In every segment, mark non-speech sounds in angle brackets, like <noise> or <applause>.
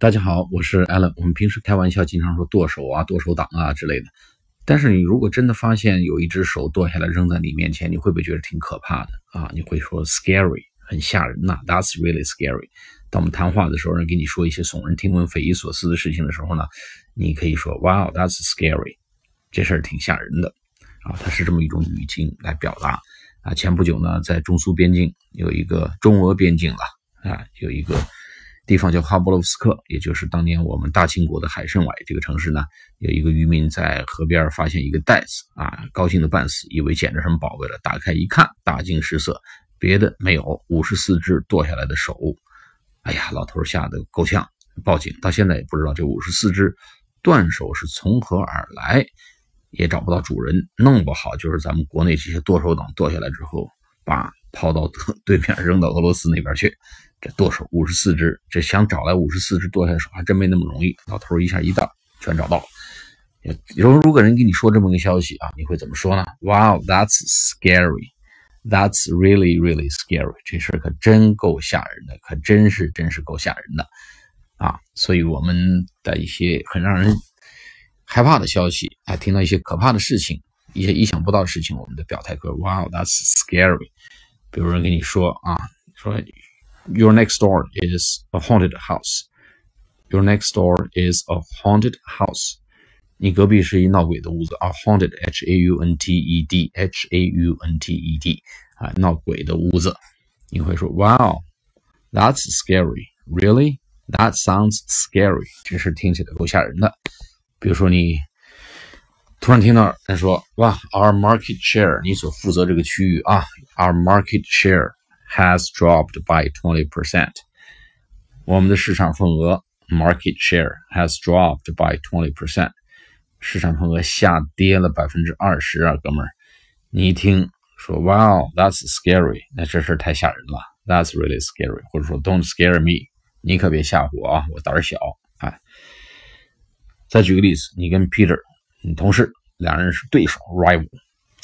大家好，我是 Allen。我们平时开玩笑经常说剁手啊、剁手党啊之类的，但是你如果真的发现有一只手剁下来扔在你面前，你会不会觉得挺可怕的啊？你会说 scary，很吓人呐，That's really scary。当我们谈话的时候，人跟你说一些耸人听闻、匪夷所思的事情的时候呢，你可以说 Wow，that's scary，这事儿挺吓人的啊。它是这么一种语境来表达啊。前不久呢，在中苏边境有一个中俄边境了啊，有一个。地方叫哈波罗夫斯克，也就是当年我们大清国的海参崴这个城市呢，有一个渔民在河边发现一个袋子啊，高兴的半死，以为捡着什么宝贝了。打开一看，大惊失色，别的没有，五十四只剁下来的手。哎呀，老头吓得够呛，报警，到现在也不知道这五十四只断手是从何而来，也找不到主人。弄不好就是咱们国内这些剁手党剁下来之后，把抛到 <laughs> 对面扔到俄罗斯那边去。这剁手五十四只，这想找来五十四只剁下来手还真没那么容易。老头一下一倒，全找到了。有如果人跟你说这么个消息啊，你会怎么说呢？Wow, that's scary. That's really, really scary. 这事儿可真够吓人的，可真是真是够吓人的啊！所以我们的一些很让人害怕的消息，还听到一些可怕的事情，一些意想不到的事情，我们的表态可 Wow, that's scary. 比如人跟你说啊，说。Your next door is a haunted house. Your next door is a haunted house. 你隔壁是一闹鬼的屋子啊，haunted h a u n t e d h a u n t e d 啊，闹鬼的屋子。你会说，Wow, that's scary. Really? That sounds scary. 这事听起来够吓人的。比如说你突然听到他说，哇，Our market share，你所负责这个区域啊，Our market share。 has dropped by 20%. 我们的市场份额 market share has dropped by 20%，市场份额下跌了百分之二十啊，哥们儿，你一听说 Wow that's scary，那这事儿太吓人了，That's really scary，或者说 Don't scare me，你可别吓唬我啊，我胆儿小啊。再举个例子，你跟 Peter，你同事，两人是对手 rival，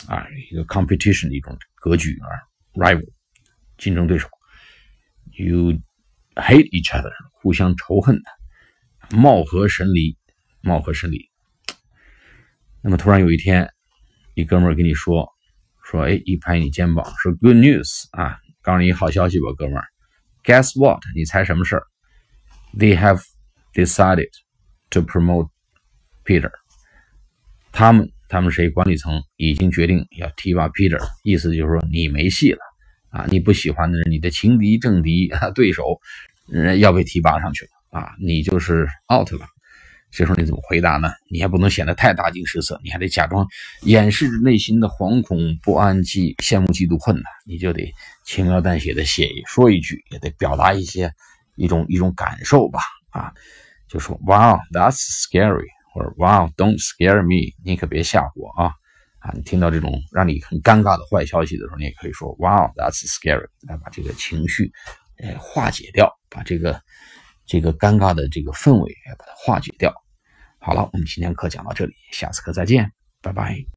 啊，一个 competition 的一种格局啊，rival。竞争对手，you hate each other，互相仇恨的，貌合神离，貌合神离。那么突然有一天，一哥们儿跟你说，说，哎，一拍你肩膀，说 good news 啊，告诉你好消息吧，哥们儿。Guess what？你猜什么事儿？They have decided to promote Peter。他们，他们谁？管理层已经决定要提拔 Peter，意思就是说你没戏了。啊，你不喜欢的人，你的情敌、政敌、对手，人要被提拔上去了啊，你就是 out 了。这时候你怎么回答呢？你还不能显得太大惊失色，你还得假装掩饰着内心的惶恐不安、嫉羡慕、嫉妒、恨呢。你就得轻描淡写的写说一句，也得表达一些一种一种感受吧。啊，就说 Wow, that's scary，或者 Wow, don't scare me，你可别吓唬我啊。啊，你听到这种让你很尴尬的坏消息的时候，你也可以说 “Wow, that's scary”，来把这个情绪，呃，化解掉，把这个这个尴尬的这个氛围，把它化解掉。好了，我们今天课讲到这里，下次课再见，拜拜。